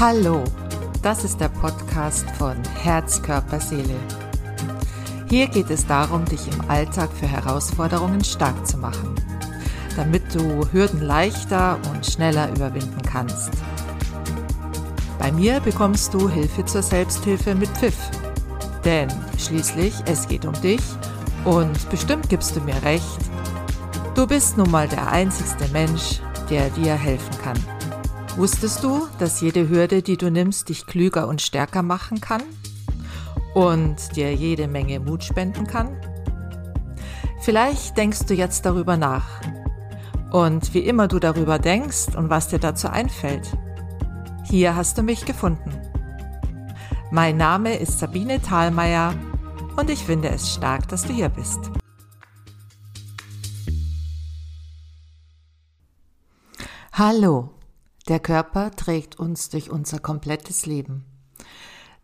Hallo, das ist der Podcast von Herz, Körper, Seele. Hier geht es darum, dich im Alltag für Herausforderungen stark zu machen, damit du Hürden leichter und schneller überwinden kannst. Bei mir bekommst du Hilfe zur Selbsthilfe mit Pfiff. Denn schließlich, es geht um dich und bestimmt gibst du mir recht, du bist nun mal der einzigste Mensch, der dir helfen kann. Wusstest du, dass jede Hürde, die du nimmst, dich klüger und stärker machen kann? Und dir jede Menge Mut spenden kann? Vielleicht denkst du jetzt darüber nach. Und wie immer du darüber denkst und was dir dazu einfällt, hier hast du mich gefunden. Mein Name ist Sabine Thalmeier und ich finde es stark, dass du hier bist. Hallo, der Körper trägt uns durch unser komplettes Leben.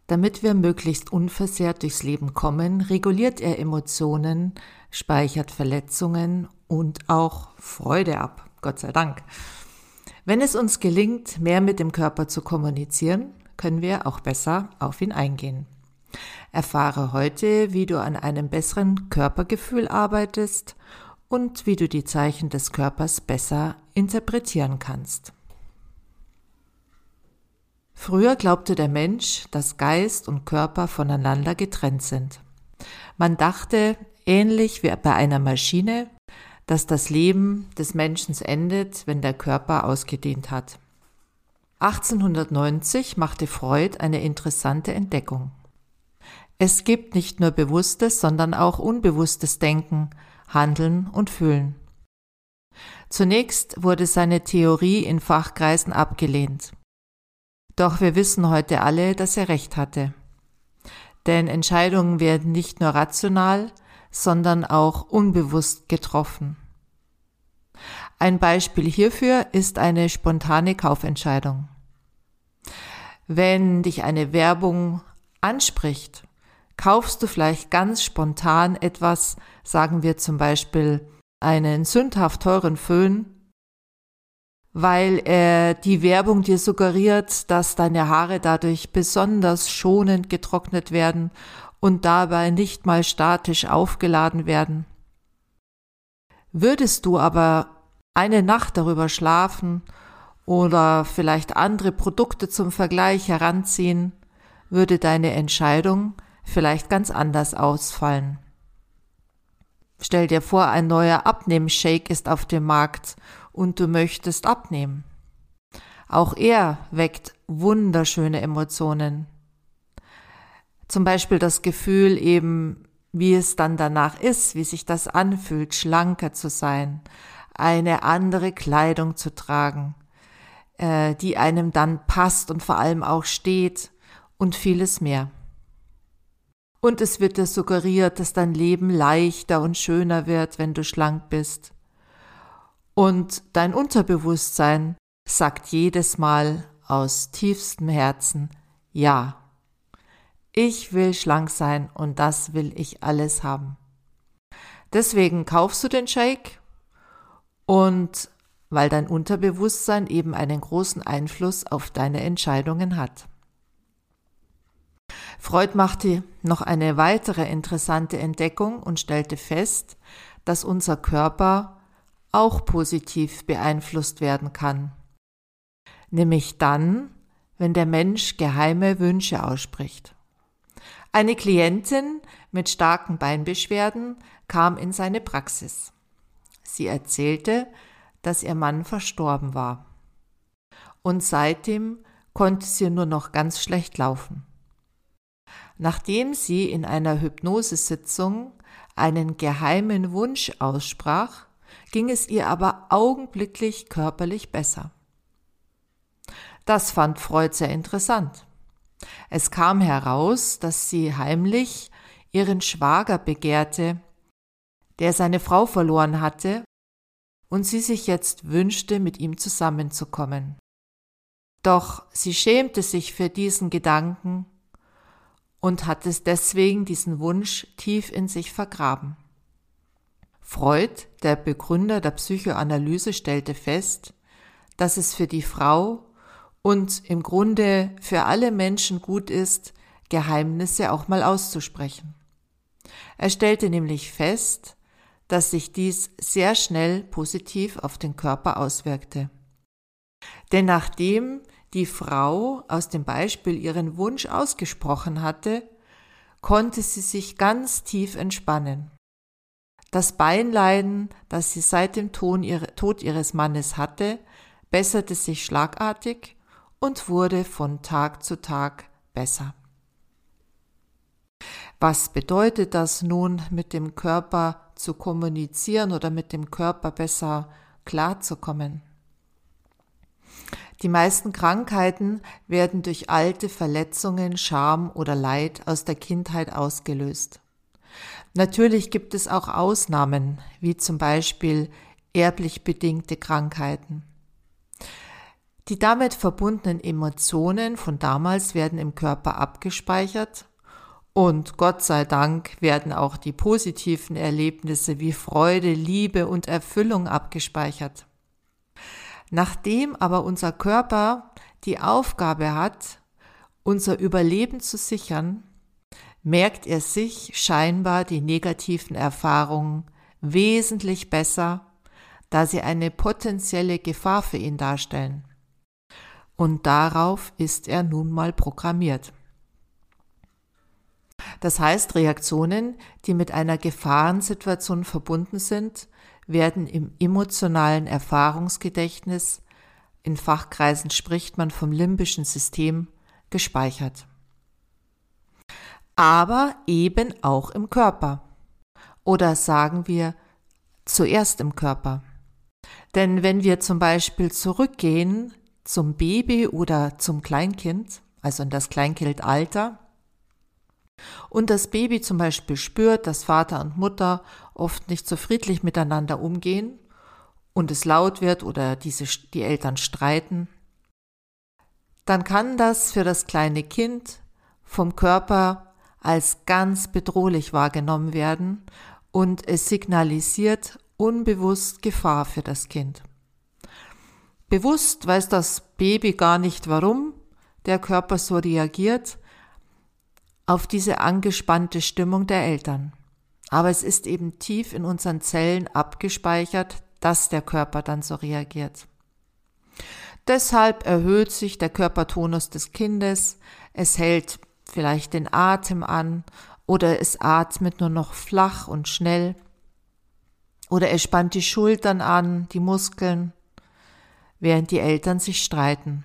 Damit wir möglichst unversehrt durchs Leben kommen, reguliert er Emotionen, speichert Verletzungen und auch Freude ab, Gott sei Dank. Wenn es uns gelingt, mehr mit dem Körper zu kommunizieren, können wir auch besser auf ihn eingehen. Erfahre heute, wie du an einem besseren Körpergefühl arbeitest und wie du die Zeichen des Körpers besser interpretieren kannst. Früher glaubte der Mensch, dass Geist und Körper voneinander getrennt sind. Man dachte, ähnlich wie bei einer Maschine, dass das Leben des Menschen endet, wenn der Körper ausgedient hat. 1890 machte Freud eine interessante Entdeckung. Es gibt nicht nur bewusstes, sondern auch unbewusstes Denken, Handeln und Fühlen. Zunächst wurde seine Theorie in Fachkreisen abgelehnt. Doch wir wissen heute alle, dass er recht hatte. Denn Entscheidungen werden nicht nur rational, sondern auch unbewusst getroffen. Ein Beispiel hierfür ist eine spontane Kaufentscheidung. Wenn dich eine Werbung anspricht, kaufst du vielleicht ganz spontan etwas, sagen wir zum Beispiel einen sündhaft teuren Föhn, weil äh, die Werbung dir suggeriert, dass deine Haare dadurch besonders schonend getrocknet werden und dabei nicht mal statisch aufgeladen werden. Würdest du aber eine Nacht darüber schlafen oder vielleicht andere Produkte zum Vergleich heranziehen, würde deine Entscheidung vielleicht ganz anders ausfallen. Stell dir vor, ein neuer Abnehmshake ist auf dem Markt und du möchtest abnehmen. Auch er weckt wunderschöne Emotionen. Zum Beispiel das Gefühl eben, wie es dann danach ist, wie sich das anfühlt, schlanker zu sein, eine andere Kleidung zu tragen, äh, die einem dann passt und vor allem auch steht und vieles mehr. Und es wird dir suggeriert, dass dein Leben leichter und schöner wird, wenn du schlank bist. Und dein Unterbewusstsein sagt jedes Mal aus tiefstem Herzen, ja, ich will schlank sein und das will ich alles haben. Deswegen kaufst du den Shake und weil dein Unterbewusstsein eben einen großen Einfluss auf deine Entscheidungen hat. Freud machte noch eine weitere interessante Entdeckung und stellte fest, dass unser Körper auch positiv beeinflusst werden kann. Nämlich dann, wenn der Mensch geheime Wünsche ausspricht. Eine Klientin mit starken Beinbeschwerden kam in seine Praxis. Sie erzählte, dass ihr Mann verstorben war. Und seitdem konnte sie nur noch ganz schlecht laufen. Nachdem sie in einer Hypnosesitzung einen geheimen Wunsch aussprach, ging es ihr aber augenblicklich körperlich besser. Das fand Freud sehr interessant. Es kam heraus, dass sie heimlich ihren Schwager begehrte, der seine Frau verloren hatte und sie sich jetzt wünschte, mit ihm zusammenzukommen. Doch sie schämte sich für diesen Gedanken und hatte deswegen diesen Wunsch tief in sich vergraben. Freud, der Begründer der Psychoanalyse, stellte fest, dass es für die Frau und im Grunde für alle Menschen gut ist, Geheimnisse auch mal auszusprechen. Er stellte nämlich fest, dass sich dies sehr schnell positiv auf den Körper auswirkte. Denn nachdem die Frau aus dem Beispiel ihren Wunsch ausgesprochen hatte, konnte sie sich ganz tief entspannen. Das Beinleiden, das sie seit dem Tod ihres Mannes hatte, besserte sich schlagartig und wurde von Tag zu Tag besser. Was bedeutet das nun, mit dem Körper zu kommunizieren oder mit dem Körper besser klarzukommen? Die meisten Krankheiten werden durch alte Verletzungen, Scham oder Leid aus der Kindheit ausgelöst. Natürlich gibt es auch Ausnahmen, wie zum Beispiel erblich bedingte Krankheiten. Die damit verbundenen Emotionen von damals werden im Körper abgespeichert und Gott sei Dank werden auch die positiven Erlebnisse wie Freude, Liebe und Erfüllung abgespeichert. Nachdem aber unser Körper die Aufgabe hat, unser Überleben zu sichern, merkt er sich scheinbar die negativen Erfahrungen wesentlich besser, da sie eine potenzielle Gefahr für ihn darstellen. Und darauf ist er nun mal programmiert. Das heißt, Reaktionen, die mit einer Gefahrensituation verbunden sind, werden im emotionalen Erfahrungsgedächtnis, in Fachkreisen spricht man vom limbischen System, gespeichert. Aber eben auch im Körper. Oder sagen wir zuerst im Körper. Denn wenn wir zum Beispiel zurückgehen zum Baby oder zum Kleinkind, also in das Kleinkindalter, und das Baby zum Beispiel spürt, dass Vater und Mutter oft nicht so friedlich miteinander umgehen und es laut wird oder diese, die Eltern streiten, dann kann das für das kleine Kind vom Körper als ganz bedrohlich wahrgenommen werden und es signalisiert unbewusst Gefahr für das Kind. Bewusst weiß das Baby gar nicht, warum der Körper so reagiert, auf diese angespannte Stimmung der Eltern. Aber es ist eben tief in unseren Zellen abgespeichert, dass der Körper dann so reagiert. Deshalb erhöht sich der Körpertonus des Kindes, es hält vielleicht den Atem an oder es atmet nur noch flach und schnell oder es spannt die Schultern an, die Muskeln, während die Eltern sich streiten.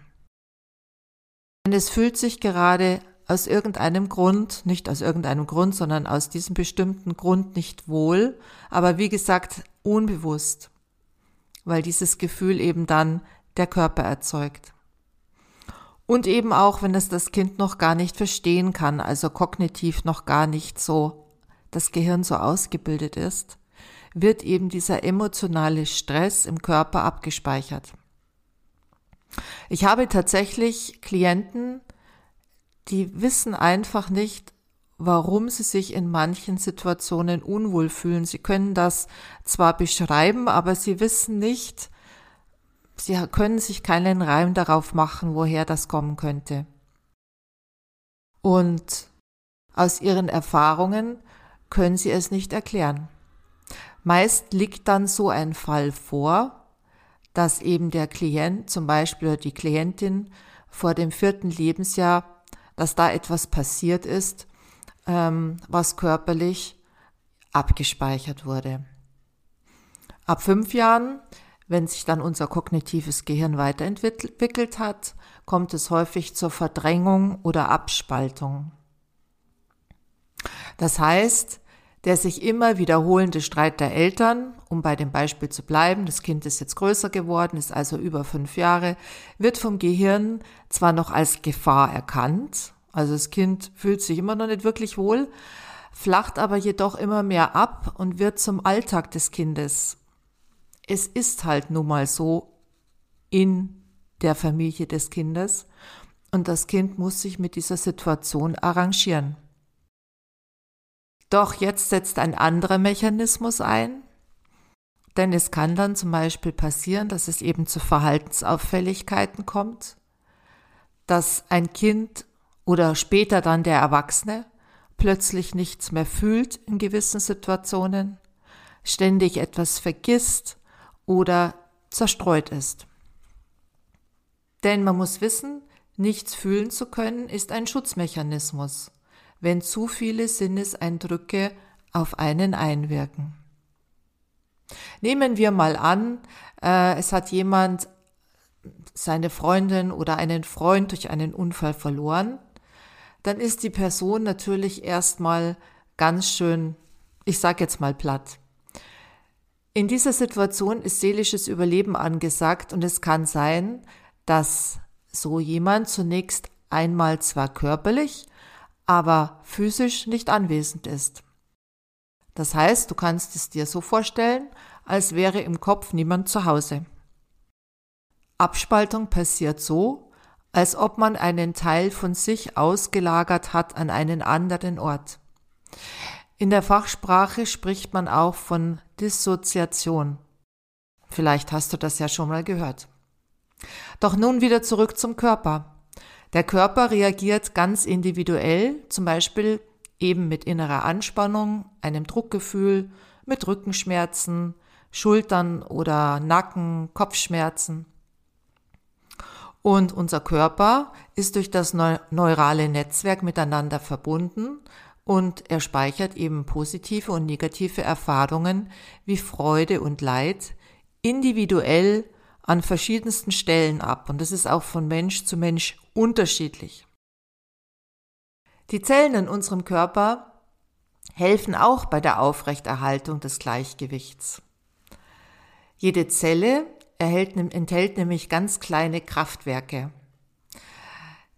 Denn es fühlt sich gerade aus irgendeinem Grund, nicht aus irgendeinem Grund, sondern aus diesem bestimmten Grund nicht wohl, aber wie gesagt unbewusst, weil dieses Gefühl eben dann der Körper erzeugt. Und eben auch, wenn es das Kind noch gar nicht verstehen kann, also kognitiv noch gar nicht so das Gehirn so ausgebildet ist, wird eben dieser emotionale Stress im Körper abgespeichert. Ich habe tatsächlich Klienten, die wissen einfach nicht, warum sie sich in manchen Situationen unwohl fühlen. Sie können das zwar beschreiben, aber sie wissen nicht, sie können sich keinen Reim darauf machen, woher das kommen könnte. Und aus ihren Erfahrungen können sie es nicht erklären. Meist liegt dann so ein Fall vor, dass eben der Klient zum Beispiel die Klientin vor dem vierten Lebensjahr dass da etwas passiert ist, ähm, was körperlich abgespeichert wurde. Ab fünf Jahren, wenn sich dann unser kognitives Gehirn weiterentwickelt hat, kommt es häufig zur Verdrängung oder Abspaltung. Das heißt, der sich immer wiederholende Streit der Eltern, um bei dem Beispiel zu bleiben, das Kind ist jetzt größer geworden, ist also über fünf Jahre, wird vom Gehirn zwar noch als Gefahr erkannt, also das Kind fühlt sich immer noch nicht wirklich wohl, flacht aber jedoch immer mehr ab und wird zum Alltag des Kindes. Es ist halt nun mal so in der Familie des Kindes. Und das Kind muss sich mit dieser Situation arrangieren. Doch jetzt setzt ein anderer Mechanismus ein, denn es kann dann zum Beispiel passieren, dass es eben zu Verhaltensauffälligkeiten kommt, dass ein Kind oder später dann der Erwachsene plötzlich nichts mehr fühlt in gewissen Situationen, ständig etwas vergisst oder zerstreut ist. Denn man muss wissen, nichts fühlen zu können ist ein Schutzmechanismus, wenn zu viele Sinneseindrücke auf einen einwirken. Nehmen wir mal an, äh, es hat jemand seine Freundin oder einen Freund durch einen Unfall verloren, dann ist die Person natürlich erstmal ganz schön, ich sag jetzt mal platt. In dieser Situation ist seelisches Überleben angesagt und es kann sein, dass so jemand zunächst einmal zwar körperlich, aber physisch nicht anwesend ist. Das heißt, du kannst es dir so vorstellen, als wäre im Kopf niemand zu Hause. Abspaltung passiert so, als ob man einen Teil von sich ausgelagert hat an einen anderen Ort. In der Fachsprache spricht man auch von Dissoziation. Vielleicht hast du das ja schon mal gehört. Doch nun wieder zurück zum Körper. Der Körper reagiert ganz individuell, zum Beispiel eben mit innerer Anspannung, einem Druckgefühl, mit Rückenschmerzen, Schultern oder Nacken, Kopfschmerzen. Und unser Körper ist durch das neurale Netzwerk miteinander verbunden und er speichert eben positive und negative Erfahrungen wie Freude und Leid individuell an verschiedensten Stellen ab. Und das ist auch von Mensch zu Mensch unterschiedlich. Die Zellen in unserem Körper helfen auch bei der Aufrechterhaltung des Gleichgewichts. Jede Zelle erhält, enthält nämlich ganz kleine Kraftwerke.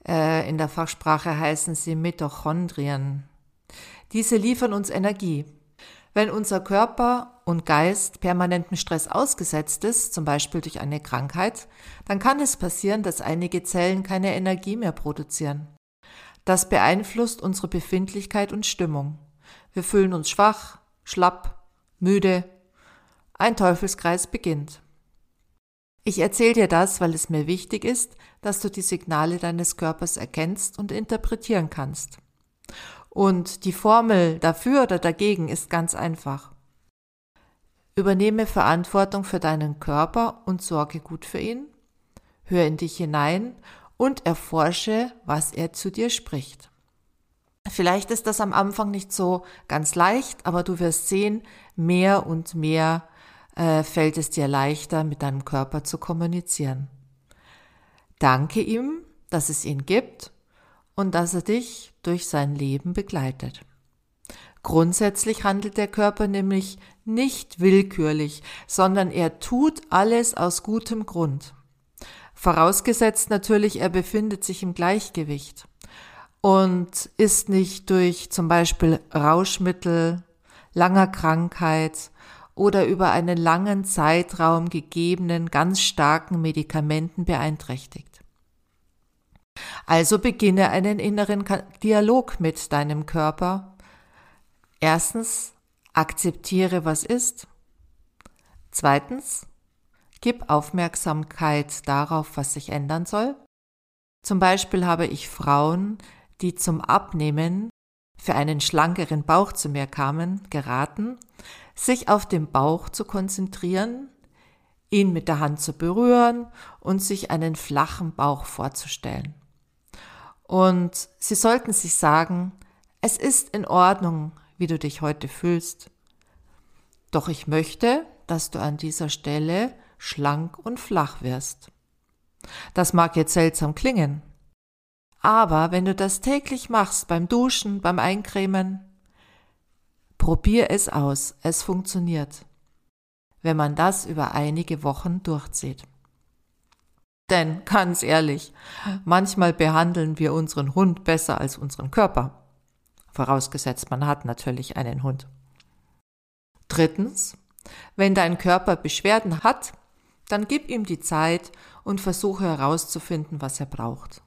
Äh, in der Fachsprache heißen sie Mitochondrien. Diese liefern uns Energie. Wenn unser Körper und Geist permanentem Stress ausgesetzt ist, zum Beispiel durch eine Krankheit, dann kann es passieren, dass einige Zellen keine Energie mehr produzieren. Das beeinflusst unsere Befindlichkeit und Stimmung. Wir fühlen uns schwach, schlapp, müde. Ein Teufelskreis beginnt. Ich erzähle dir das, weil es mir wichtig ist, dass du die Signale deines Körpers erkennst und interpretieren kannst. Und die Formel dafür oder dagegen ist ganz einfach. Übernehme Verantwortung für deinen Körper und sorge gut für ihn. Hör in dich hinein und erforsche, was er zu dir spricht. Vielleicht ist das am Anfang nicht so ganz leicht, aber du wirst sehen, mehr und mehr äh, fällt es dir leichter, mit deinem Körper zu kommunizieren. Danke ihm, dass es ihn gibt und dass er dich durch sein Leben begleitet. Grundsätzlich handelt der Körper nämlich nicht willkürlich, sondern er tut alles aus gutem Grund. Vorausgesetzt natürlich, er befindet sich im Gleichgewicht und ist nicht durch zum Beispiel Rauschmittel, langer Krankheit oder über einen langen Zeitraum gegebenen ganz starken Medikamenten beeinträchtigt. Also beginne einen inneren Dialog mit deinem Körper. Erstens, akzeptiere, was ist. Zweitens, gib Aufmerksamkeit darauf, was sich ändern soll. Zum Beispiel habe ich Frauen, die zum Abnehmen für einen schlankeren Bauch zu mir kamen, geraten, sich auf den Bauch zu konzentrieren, ihn mit der Hand zu berühren und sich einen flachen Bauch vorzustellen. Und sie sollten sich sagen, es ist in Ordnung, wie du dich heute fühlst. Doch ich möchte, dass du an dieser Stelle schlank und flach wirst. Das mag jetzt seltsam klingen, aber wenn du das täglich machst, beim Duschen, beim Eincremen, probier es aus, es funktioniert, wenn man das über einige Wochen durchzieht. Denn ganz ehrlich, manchmal behandeln wir unseren Hund besser als unseren Körper. Vorausgesetzt, man hat natürlich einen Hund. Drittens, wenn dein Körper Beschwerden hat, dann gib ihm die Zeit und versuche herauszufinden, was er braucht.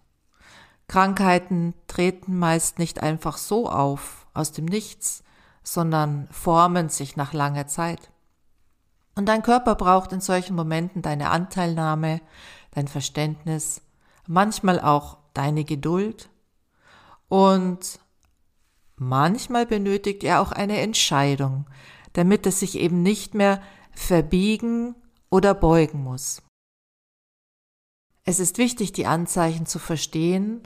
Krankheiten treten meist nicht einfach so auf, aus dem Nichts, sondern formen sich nach langer Zeit. Und dein Körper braucht in solchen Momenten deine Anteilnahme, dein Verständnis, manchmal auch deine Geduld und manchmal benötigt er auch eine Entscheidung, damit es sich eben nicht mehr verbiegen oder beugen muss. Es ist wichtig, die Anzeichen zu verstehen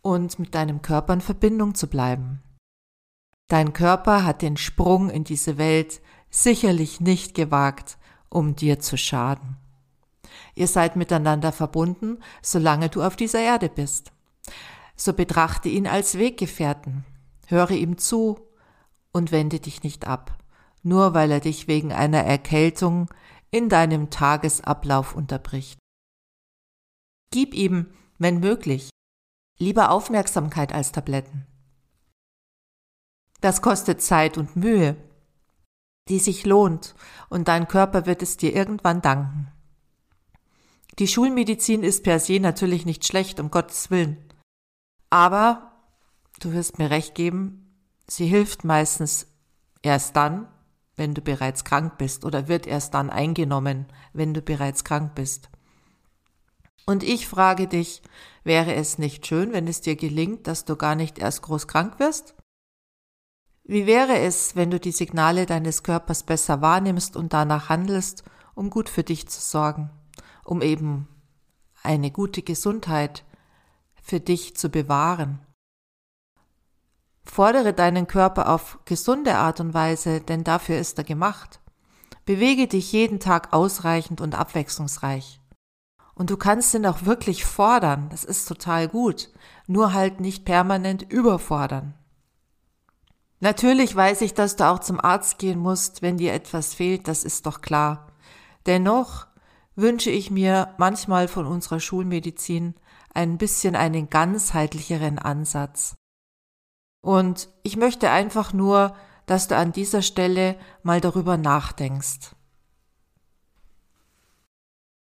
und mit deinem Körper in Verbindung zu bleiben. Dein Körper hat den Sprung in diese Welt sicherlich nicht gewagt, um dir zu schaden. Ihr seid miteinander verbunden, solange du auf dieser Erde bist. So betrachte ihn als Weggefährten, höre ihm zu und wende dich nicht ab, nur weil er dich wegen einer Erkältung in deinem Tagesablauf unterbricht. Gib ihm, wenn möglich, lieber Aufmerksamkeit als Tabletten. Das kostet Zeit und Mühe, die sich lohnt, und dein Körper wird es dir irgendwann danken. Die Schulmedizin ist per se natürlich nicht schlecht, um Gottes Willen. Aber, du wirst mir recht geben, sie hilft meistens erst dann, wenn du bereits krank bist oder wird erst dann eingenommen, wenn du bereits krank bist. Und ich frage dich, wäre es nicht schön, wenn es dir gelingt, dass du gar nicht erst groß krank wirst? Wie wäre es, wenn du die Signale deines Körpers besser wahrnimmst und danach handelst, um gut für dich zu sorgen? Um eben eine gute Gesundheit für dich zu bewahren. Fordere deinen Körper auf gesunde Art und Weise, denn dafür ist er gemacht. Bewege dich jeden Tag ausreichend und abwechslungsreich. Und du kannst ihn auch wirklich fordern, das ist total gut, nur halt nicht permanent überfordern. Natürlich weiß ich, dass du auch zum Arzt gehen musst, wenn dir etwas fehlt, das ist doch klar. Dennoch wünsche ich mir manchmal von unserer Schulmedizin ein bisschen einen ganzheitlicheren Ansatz. Und ich möchte einfach nur, dass du an dieser Stelle mal darüber nachdenkst.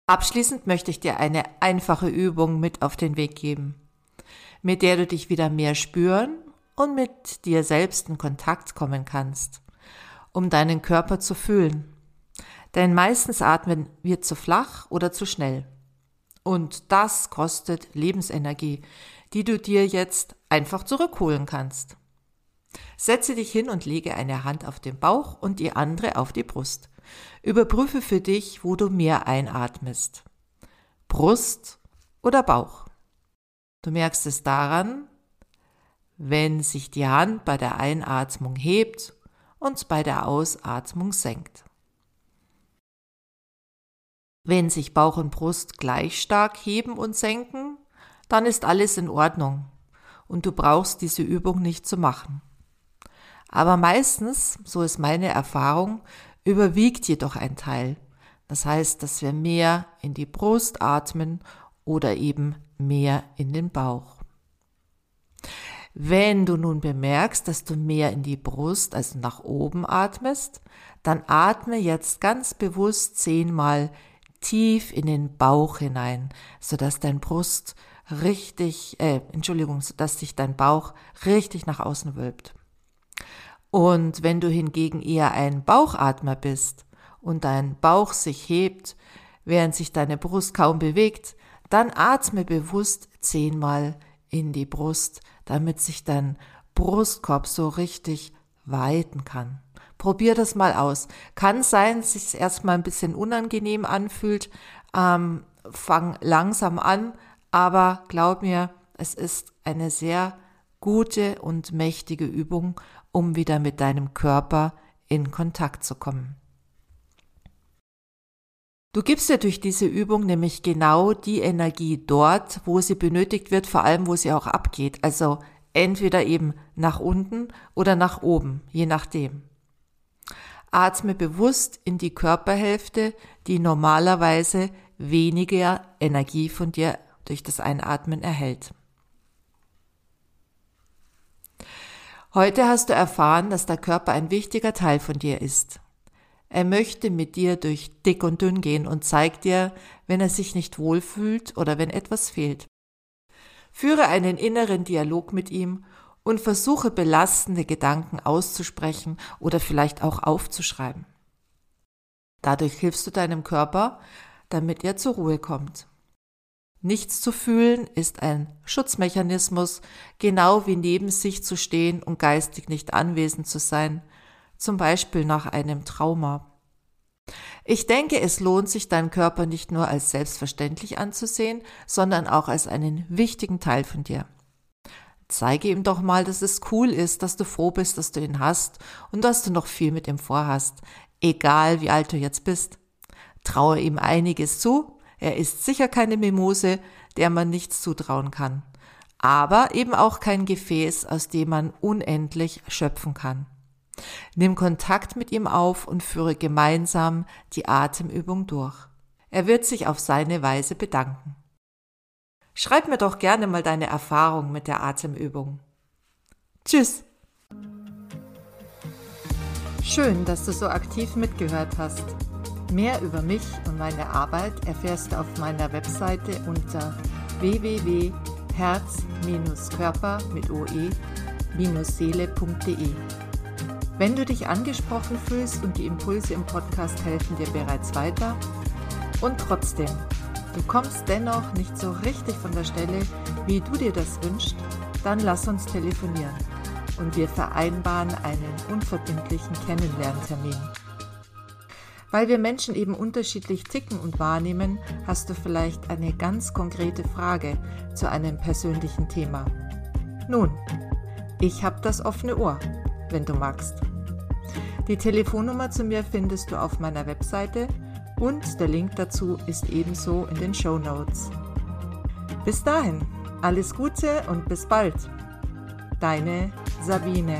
Abschließend möchte ich dir eine einfache Übung mit auf den Weg geben, mit der du dich wieder mehr spüren und mit dir selbst in Kontakt kommen kannst, um deinen Körper zu fühlen. Denn meistens atmen wir zu flach oder zu schnell. Und das kostet Lebensenergie, die du dir jetzt einfach zurückholen kannst. Setze dich hin und lege eine Hand auf den Bauch und die andere auf die Brust. Überprüfe für dich, wo du mehr einatmest. Brust oder Bauch. Du merkst es daran, wenn sich die Hand bei der Einatmung hebt und bei der Ausatmung senkt. Wenn sich Bauch und Brust gleich stark heben und senken, dann ist alles in Ordnung und du brauchst diese Übung nicht zu machen. Aber meistens, so ist meine Erfahrung, überwiegt jedoch ein Teil. Das heißt, dass wir mehr in die Brust atmen oder eben mehr in den Bauch. Wenn du nun bemerkst, dass du mehr in die Brust, also nach oben atmest, dann atme jetzt ganz bewusst zehnmal tief in den Bauch hinein, sodass dein Brust richtig, äh, Entschuldigung, sodass sich dein Bauch richtig nach außen wölbt. Und wenn du hingegen eher ein Bauchatmer bist und dein Bauch sich hebt, während sich deine Brust kaum bewegt, dann atme bewusst zehnmal in die Brust, damit sich dein Brustkorb so richtig weiten kann. Probier das mal aus. Kann sein, dass es erstmal ein bisschen unangenehm anfühlt. Ähm, fang langsam an, aber glaub mir, es ist eine sehr gute und mächtige Übung, um wieder mit deinem Körper in Kontakt zu kommen. Du gibst dir durch diese Übung nämlich genau die Energie dort, wo sie benötigt wird, vor allem wo sie auch abgeht. Also entweder eben nach unten oder nach oben, je nachdem. Atme bewusst in die Körperhälfte, die normalerweise weniger Energie von dir durch das Einatmen erhält. Heute hast du erfahren, dass der Körper ein wichtiger Teil von dir ist. Er möchte mit dir durch dick und dünn gehen und zeigt dir, wenn er sich nicht wohlfühlt oder wenn etwas fehlt. Führe einen inneren Dialog mit ihm und versuche belastende Gedanken auszusprechen oder vielleicht auch aufzuschreiben. Dadurch hilfst du deinem Körper, damit er zur Ruhe kommt. Nichts zu fühlen ist ein Schutzmechanismus, genau wie neben sich zu stehen und geistig nicht anwesend zu sein, zum Beispiel nach einem Trauma. Ich denke, es lohnt sich, deinen Körper nicht nur als selbstverständlich anzusehen, sondern auch als einen wichtigen Teil von dir. Zeige ihm doch mal, dass es cool ist, dass du froh bist, dass du ihn hast und dass du noch viel mit ihm vorhast, egal wie alt du jetzt bist. Traue ihm einiges zu, er ist sicher keine Mimose, der man nichts zutrauen kann, aber eben auch kein Gefäß, aus dem man unendlich schöpfen kann. Nimm Kontakt mit ihm auf und führe gemeinsam die Atemübung durch. Er wird sich auf seine Weise bedanken. Schreib mir doch gerne mal deine Erfahrung mit der Atemübung. Tschüss! Schön, dass du so aktiv mitgehört hast. Mehr über mich und meine Arbeit erfährst du auf meiner Webseite unter www.herz-körper mit oe-seele.de. Wenn du dich angesprochen fühlst und die Impulse im Podcast helfen dir bereits weiter und trotzdem, du kommst dennoch nicht so richtig von der Stelle, wie du dir das wünschst, dann lass uns telefonieren und wir vereinbaren einen unverbindlichen Kennenlerntermin. Weil wir Menschen eben unterschiedlich ticken und wahrnehmen, hast du vielleicht eine ganz konkrete Frage zu einem persönlichen Thema. Nun, ich habe das offene Ohr, wenn du magst. Die Telefonnummer zu mir findest du auf meiner Webseite und der Link dazu ist ebenso in den Show Notes. Bis dahin, alles Gute und bis bald. Deine Sabine.